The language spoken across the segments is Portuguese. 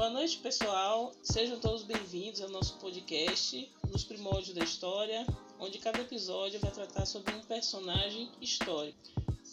Boa noite, pessoal. Sejam todos bem-vindos ao nosso podcast Nos Primórdios da História, onde cada episódio vai tratar sobre um personagem histórico.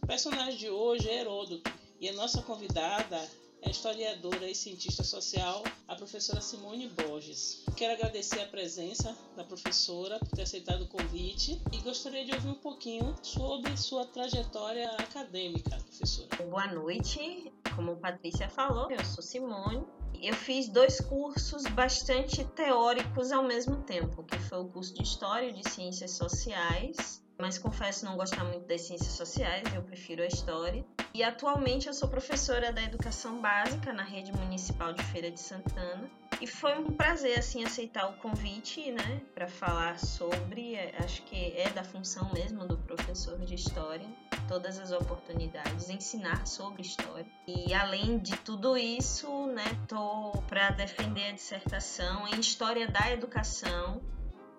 O personagem de hoje é Heródoto e a nossa convidada é a historiadora e cientista social, a professora Simone Borges. Quero agradecer a presença da professora por ter aceitado o convite e gostaria de ouvir um pouquinho sobre sua trajetória acadêmica, professora. Boa noite. Como a Patrícia falou, eu sou Simone, eu fiz dois cursos bastante teóricos ao mesmo tempo, que foi o curso de História e de Ciências Sociais, mas confesso não gostar muito das ciências sociais, eu prefiro a história. E atualmente eu sou professora da educação básica na rede municipal de Feira de Santana. E foi um prazer assim aceitar o convite, né, para falar sobre, é, acho que é da função mesmo do professor de história, todas as oportunidades, ensinar sobre história. E além de tudo isso, né, tô para defender a dissertação em História da Educação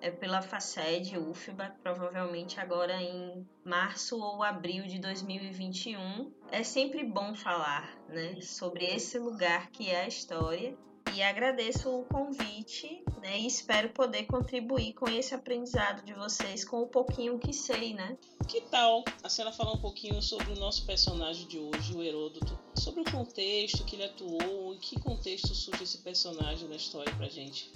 é pela FACED, UFBA, provavelmente agora em março ou abril de 2021. É sempre bom falar né, sobre esse lugar que é a história e agradeço o convite né, e espero poder contribuir com esse aprendizado de vocês com o pouquinho que sei, né? Que tal a senhora falar um pouquinho sobre o nosso personagem de hoje, o Heródoto? Sobre o contexto que ele atuou, em que contexto surge esse personagem na história pra gente?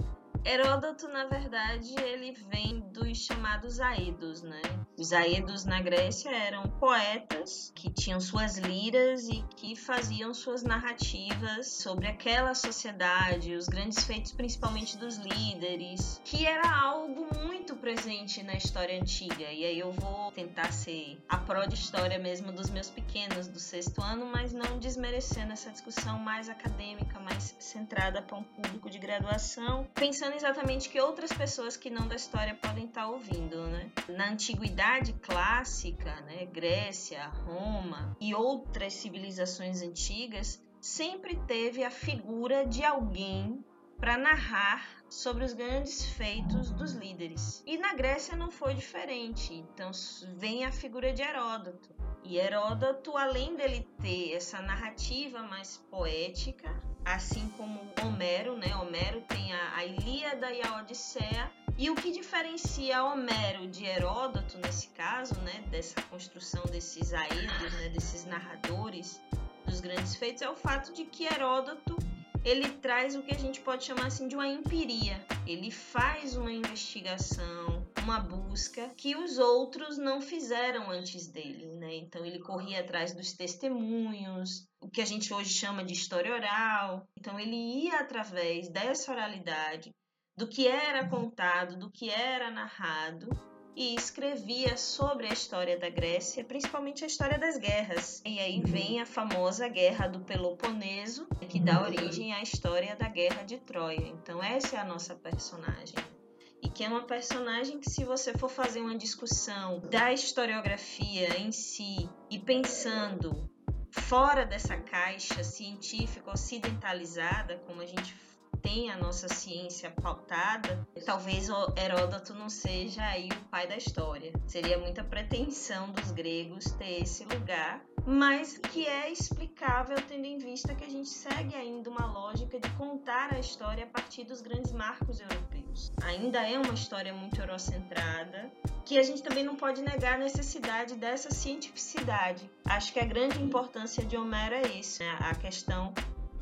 Heródoto, na verdade, ele vem dos chamados Aedos, né? Os Aedos na Grécia eram poetas que tinham suas liras e que faziam suas narrativas sobre aquela sociedade, os grandes feitos principalmente dos líderes, que era algo muito presente na história antiga. E aí eu vou tentar ser a pró de história mesmo dos meus pequenos do sexto ano, mas não desmerecendo essa discussão mais acadêmica, mais centrada para um público de graduação, pensando exatamente que outras pessoas que não da história podem estar ouvindo, né? Na antiguidade clássica, né, Grécia, Roma e outras civilizações antigas, sempre teve a figura de alguém para narrar sobre os grandes feitos dos líderes. E na Grécia não foi diferente. Então vem a figura de Heródoto. E Heródoto, além dele ter essa narrativa mais poética, assim como Homero, né? Homero tem a, a Ilíada e a Odisseia. E o que diferencia Homero de Heródoto nesse caso, né, dessa construção desses aedos, né, desses narradores dos grandes feitos, é o fato de que Heródoto ele traz o que a gente pode chamar assim de uma empiria. Ele faz uma investigação, uma busca que os outros não fizeram antes dele, né? Então ele corria atrás dos testemunhos, o que a gente hoje chama de história oral. Então ele ia através dessa oralidade, do que era contado, do que era narrado, e escrevia sobre a história da Grécia, principalmente a história das guerras. E aí uhum. vem a famosa Guerra do Peloponeso, que dá uhum. origem à história da Guerra de Troia. Então essa é a nossa personagem. E que é uma personagem que, se você for fazer uma discussão da historiografia em si e pensando fora dessa caixa científica ocidentalizada, como a gente tem a nossa ciência pautada, talvez Heródoto não seja aí o pai da história. Seria muita pretensão dos gregos ter esse lugar, mas que é explicável tendo em vista que a gente segue ainda uma lógica de contar a história a partir dos grandes marcos europeus. Ainda é uma história muito eurocentrada, que a gente também não pode negar a necessidade dessa cientificidade. Acho que a grande importância de Homero é isso, né? a questão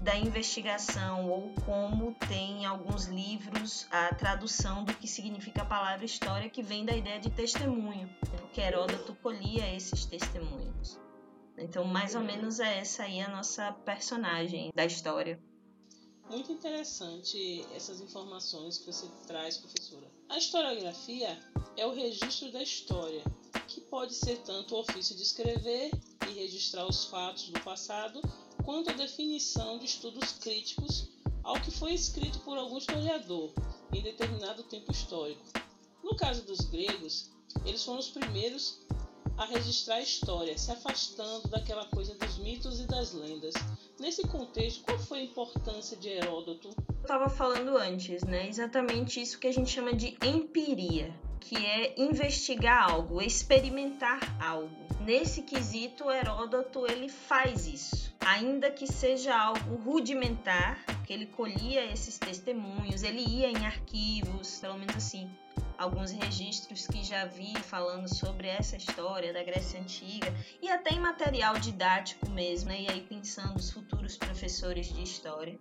da investigação ou como tem alguns livros a tradução do que significa a palavra história que vem da ideia de testemunho, porque Heródoto colhia esses testemunhos. Então, mais ou menos é essa aí a nossa personagem da história. Muito interessante essas informações que você traz, professora. A historiografia é o registro da história, que pode ser tanto o ofício de escrever e registrar os fatos do passado, quanto a definição de estudos críticos ao que foi escrito por algum historiador em determinado tempo histórico. No caso dos gregos, eles foram os primeiros a registrar a história, se afastando daquela coisa dos mitos e das lendas. Nesse contexto, qual foi a importância de Heródoto? Eu estava falando antes, né? Exatamente isso que a gente chama de empiria, que é investigar algo, experimentar algo. Nesse quesito, Heródoto ele faz isso. ainda que seja algo rudimentar, porque ele colhia esses testemunhos, ele ia em arquivos, pelo menos assim, alguns registros que já vi falando sobre essa história da Grécia Antiga e até em material didático mesmo, né? e aí pensando os futuros professores de história.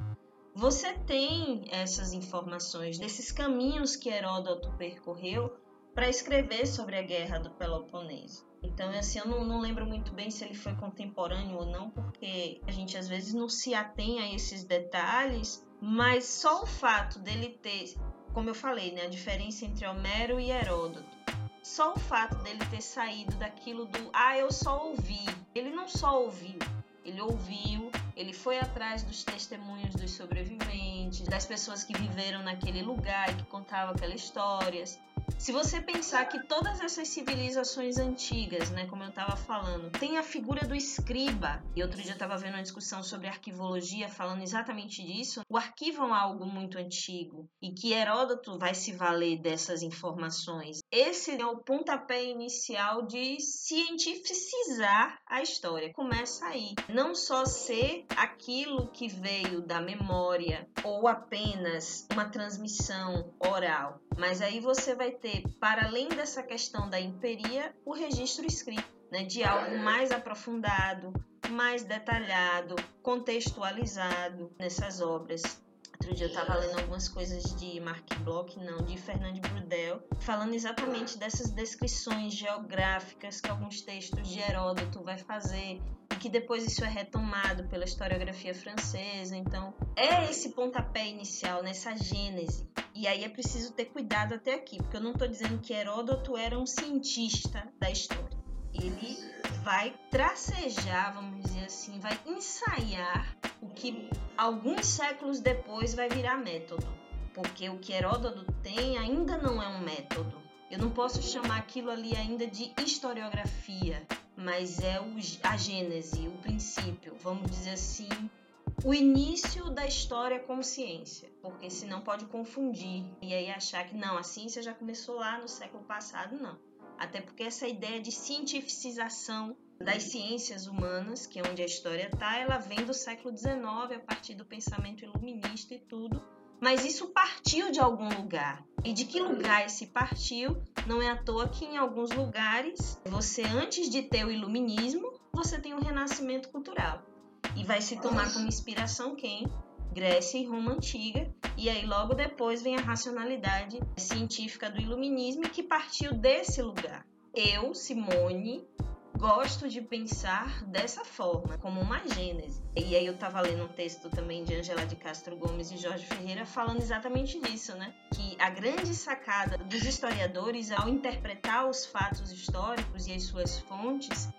Você tem essas informações desses caminhos que Heródoto percorreu para escrever sobre a guerra do Peloponeso. Então, assim, eu não, não, lembro muito bem se ele foi contemporâneo ou não, porque a gente às vezes não se atém a esses detalhes, mas só o fato dele ter, como eu falei, né, a diferença entre Homero e Heródoto, só o fato dele ter saído daquilo do ah, eu só ouvi. Ele não só ouviu, ele ouviu, ele foi atrás dos testemunhos dos sobreviventes, das pessoas que viveram naquele lugar e que contavam aquelas histórias. Se você pensar que todas essas civilizações antigas, né, como eu estava falando, tem a figura do escriba, e outro dia eu estava vendo uma discussão sobre arquivologia falando exatamente disso, o arquivo é algo muito antigo e que Heródoto vai se valer dessas informações. Esse é o pontapé inicial de cientificizar a história. Começa aí. Não só ser aquilo que veio da memória ou apenas uma transmissão oral, mas aí você vai ter, para além dessa questão da imperia, o registro escrito, né, de algo mais aprofundado, mais detalhado, contextualizado nessas obras. Outro dia eu estava lendo algumas coisas de Mark Bloch, não, de Fernand Brudel, falando exatamente dessas descrições geográficas que alguns textos de Heródoto vai fazer e que depois isso é retomado pela historiografia francesa. Então, é esse pontapé inicial, nessa gênese e aí é preciso ter cuidado até aqui, porque eu não estou dizendo que Heródoto era um cientista da história. Ele vai tracejar, vamos dizer assim, vai ensaiar o que alguns séculos depois vai virar método. Porque o que Heródoto tem ainda não é um método. Eu não posso chamar aquilo ali ainda de historiografia, mas é a gênese, o princípio, vamos dizer assim, o início da história como ciência, porque senão pode confundir e aí achar que não, a ciência já começou lá no século passado, não. Até porque essa ideia de cientificização das ciências humanas, que é onde a história está, ela vem do século XIX, a partir do pensamento iluminista e tudo. Mas isso partiu de algum lugar. E de que lugar esse partiu? Não é à toa que em alguns lugares, você antes de ter o iluminismo, você tem o renascimento cultural e vai se tomar como inspiração quem? Grécia e Roma antiga, e aí logo depois vem a racionalidade científica do iluminismo que partiu desse lugar. Eu, Simone, gosto de pensar dessa forma, como uma gênese. E aí eu estava lendo um texto também de Angela de Castro Gomes e Jorge Ferreira falando exatamente disso, né? Que a grande sacada dos historiadores ao interpretar os fatos históricos e as suas fontes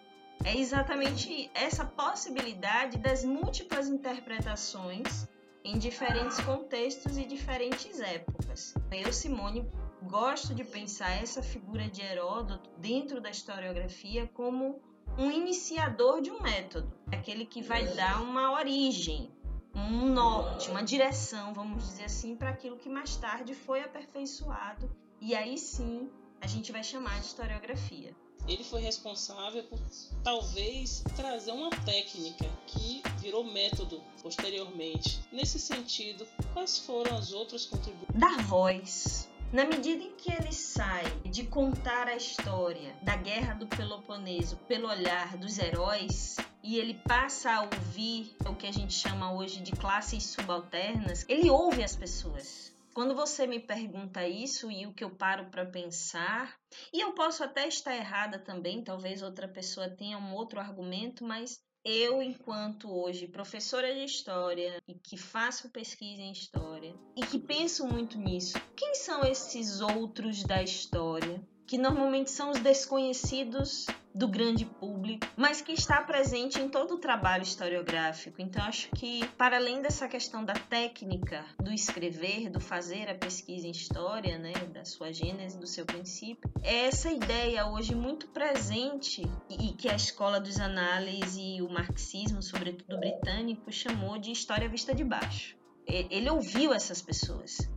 é exatamente essa possibilidade das múltiplas interpretações em diferentes contextos e diferentes épocas. Eu, Simone, gosto de pensar essa figura de Heródoto dentro da historiografia como um iniciador de um método, aquele que vai dar uma origem, um norte, uma direção, vamos dizer assim, para aquilo que mais tarde foi aperfeiçoado e aí sim a gente vai chamar de historiografia ele foi responsável por talvez trazer uma técnica que virou método posteriormente. Nesse sentido, quais foram as outras contribuições? Dar voz. Na medida em que ele sai de contar a história da Guerra do Peloponeso pelo olhar dos heróis, e ele passa a ouvir o que a gente chama hoje de classes subalternas, ele ouve as pessoas quando você me pergunta isso e o que eu paro para pensar, e eu posso até estar errada também, talvez outra pessoa tenha um outro argumento, mas eu, enquanto hoje professora de história e que faço pesquisa em história e que penso muito nisso, quem são esses outros da história? Que normalmente são os desconhecidos do grande público, mas que está presente em todo o trabalho historiográfico. Então, acho que, para além dessa questão da técnica, do escrever, do fazer a pesquisa em história, né, da sua gênese, do seu princípio, é essa ideia hoje muito presente e que a escola dos análises e o marxismo, sobretudo britânico, chamou de história vista de baixo. Ele ouviu essas pessoas.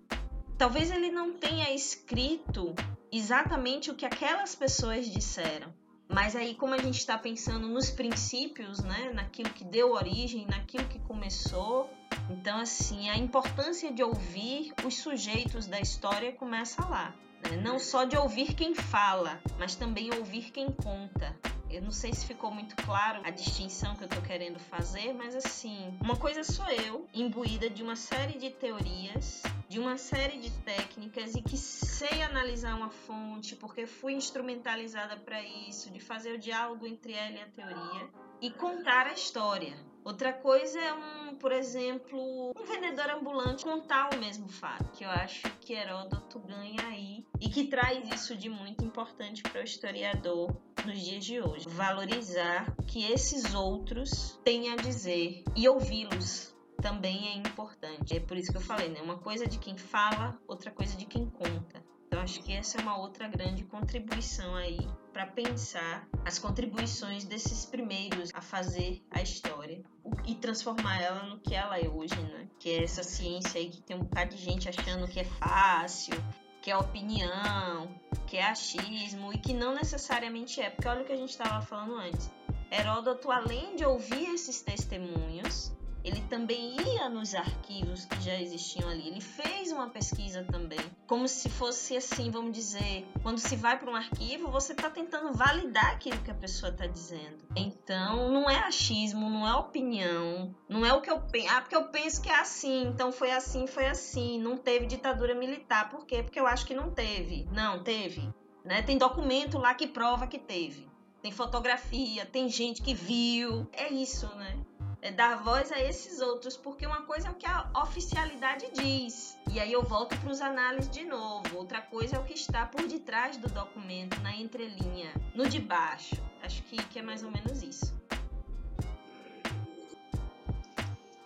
Talvez ele não tenha escrito exatamente o que aquelas pessoas disseram, Mas aí, como a gente está pensando nos princípios, né, naquilo que deu origem, naquilo que começou, então, assim, a importância de ouvir os sujeitos da história começa lá. Né? Não só de ouvir quem fala, mas também ouvir quem conta. Eu não sei se ficou muito claro a distinção que eu tô querendo fazer, mas assim, uma coisa sou eu, imbuída de uma série de teorias, de uma série de técnicas e que sei analisar uma fonte, porque fui instrumentalizada para isso, de fazer o diálogo entre ela e a teoria e contar a história. Outra coisa é um, por exemplo, um vendedor ambulante contar o mesmo fato, que eu acho que Heródoto ganha aí e que traz isso de muito importante para o historiador nos dias de hoje. Valorizar que esses outros têm a dizer e ouvi-los também é importante. É por isso que eu falei, né? Uma coisa de quem fala, outra coisa de quem conta. Então acho que essa é uma outra grande contribuição aí para pensar as contribuições desses primeiros a fazer a história e transformar ela no que ela é hoje, né? Que é essa ciência aí que tem um bocado de gente achando que é fácil, que é opinião, que é achismo e que não necessariamente é, porque olha o que a gente estava falando antes. Heródoto, além de ouvir esses testemunhos, ele também ia nos arquivos que já existiam ali. Ele fez uma pesquisa também, como se fosse assim, vamos dizer, quando se vai para um arquivo, você está tentando validar aquilo que a pessoa está dizendo. Então, não é achismo, não é opinião, não é o que eu penso. Ah, porque eu penso que é assim, então foi assim, foi assim. Não teve ditadura militar. Por quê? Porque eu acho que não teve. Não, teve. Né? Tem documento lá que prova que teve. Tem fotografia, tem gente que viu. É isso, né? É dar voz a esses outros, porque uma coisa é o que a oficialidade diz. E aí eu volto para os análises de novo. Outra coisa é o que está por detrás do documento, na entrelinha, no de baixo. Acho que, que é mais ou menos isso.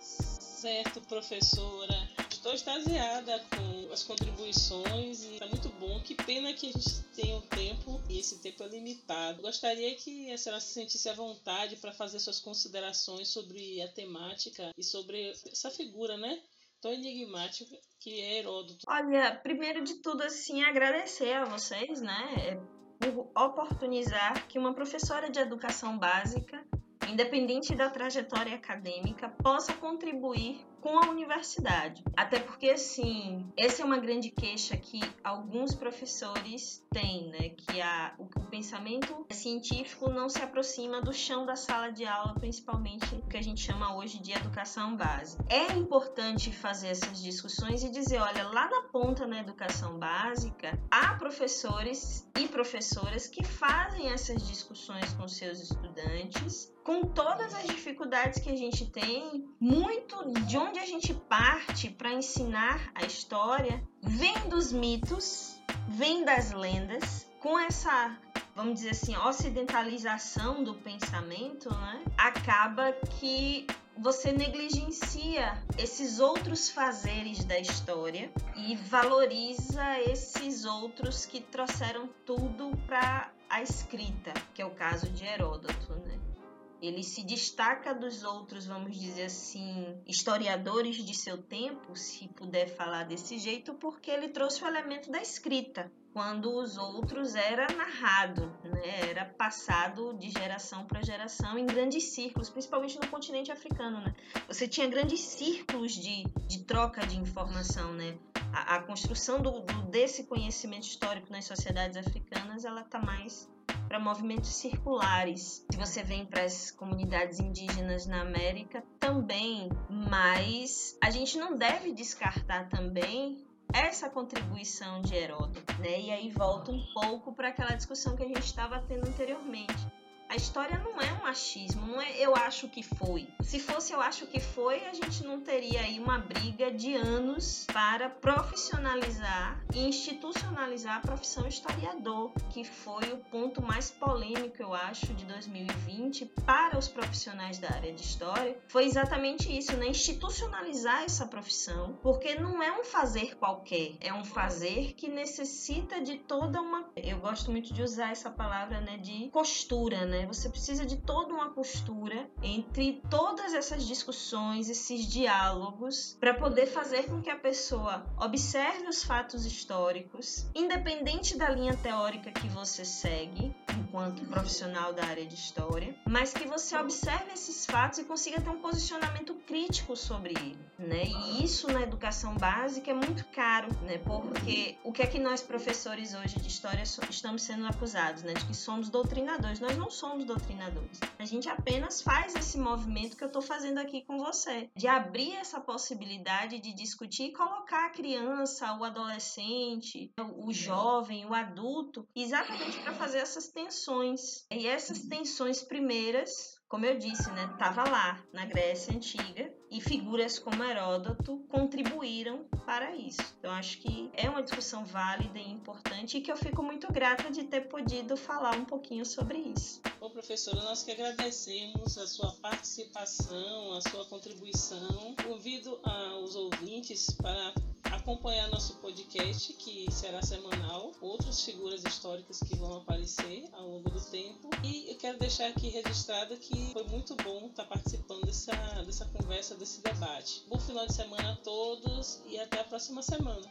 Certo, professora. Estou extasiada com as contribuições e é muito bom. Que pena que a gente tem o tempo e esse tempo é limitado. Gostaria que a senhora se sentisse à vontade para fazer suas considerações sobre a temática e sobre essa figura, né? Tão enigmática que é Heródoto. Olha, primeiro de tudo, assim, agradecer a vocês, né? Por oportunizar que uma professora de educação básica independente da trajetória acadêmica, possa contribuir com a universidade. Até porque, assim, essa é uma grande queixa que alguns professores têm, né? Que a, o, o pensamento científico não se aproxima do chão da sala de aula, principalmente o que a gente chama hoje de educação básica. É importante fazer essas discussões e dizer, olha, lá na ponta na educação básica, há professores e professoras que fazem essas discussões com seus estudantes com todas as dificuldades que a gente tem, muito de onde a gente parte para ensinar a história vem dos mitos, vem das lendas, com essa vamos dizer assim, ocidentalização do pensamento, né? Acaba que você negligencia esses outros fazeres da história e valoriza esses outros que trouxeram tudo para a escrita, que é o caso de Heródoto, né? Ele se destaca dos outros, vamos dizer assim, historiadores de seu tempo, se puder falar desse jeito, porque ele trouxe o elemento da escrita, quando os outros era narrado, né? era passado de geração para geração em grandes círculos, principalmente no continente africano. Né? Você tinha grandes círculos de, de troca de informação. Né? A, a construção do, do, desse conhecimento histórico nas sociedades africanas ela está mais para movimentos circulares. Se você vem para as comunidades indígenas na América, também, mas a gente não deve descartar também essa contribuição de Heródoto, né? E aí volta um pouco para aquela discussão que a gente estava tendo anteriormente a história não é um achismo, não é eu acho que foi. Se fosse eu acho que foi, a gente não teria aí uma briga de anos para profissionalizar e institucionalizar a profissão historiador, que foi o ponto mais polêmico, eu acho, de 2020 para os profissionais da área de história. Foi exatamente isso, né? Institucionalizar essa profissão, porque não é um fazer qualquer, é um fazer que necessita de toda uma. Eu gosto muito de usar essa palavra, né? De postura, né? Né? Você precisa de toda uma postura entre todas essas discussões, esses diálogos, para poder fazer com que a pessoa observe os fatos históricos, independente da linha teórica que você segue, enquanto profissional da área de história, mas que você observe esses fatos e consiga ter um posicionamento crítico sobre ele, né? E isso na educação básica é muito caro, né? Porque o que é que nós professores hoje de história estamos sendo acusados, né? De que somos doutrinadores. Nós não somos doutrinadores. A gente apenas faz esse movimento que eu estou fazendo aqui com você, de abrir essa possibilidade de discutir e colocar a criança, o adolescente, o jovem, o adulto, exatamente para fazer essas tensões. E essas tensões primeiras como eu disse, né, estava lá na Grécia Antiga e figuras como Heródoto contribuíram para isso. Então acho que é uma discussão válida e importante e que eu fico muito grata de ter podido falar um pouquinho sobre isso. Bom, professora, nós que agradecemos a sua participação, a sua contribuição. Convido aos ouvintes para acompanhar nosso podcast, que será semanal, outras figuras históricas que vão aparecer ao longo do tempo. E eu quero deixar aqui registrado que foi muito bom estar participando dessa, dessa conversa, desse debate. Bom final de semana a todos e até a próxima semana.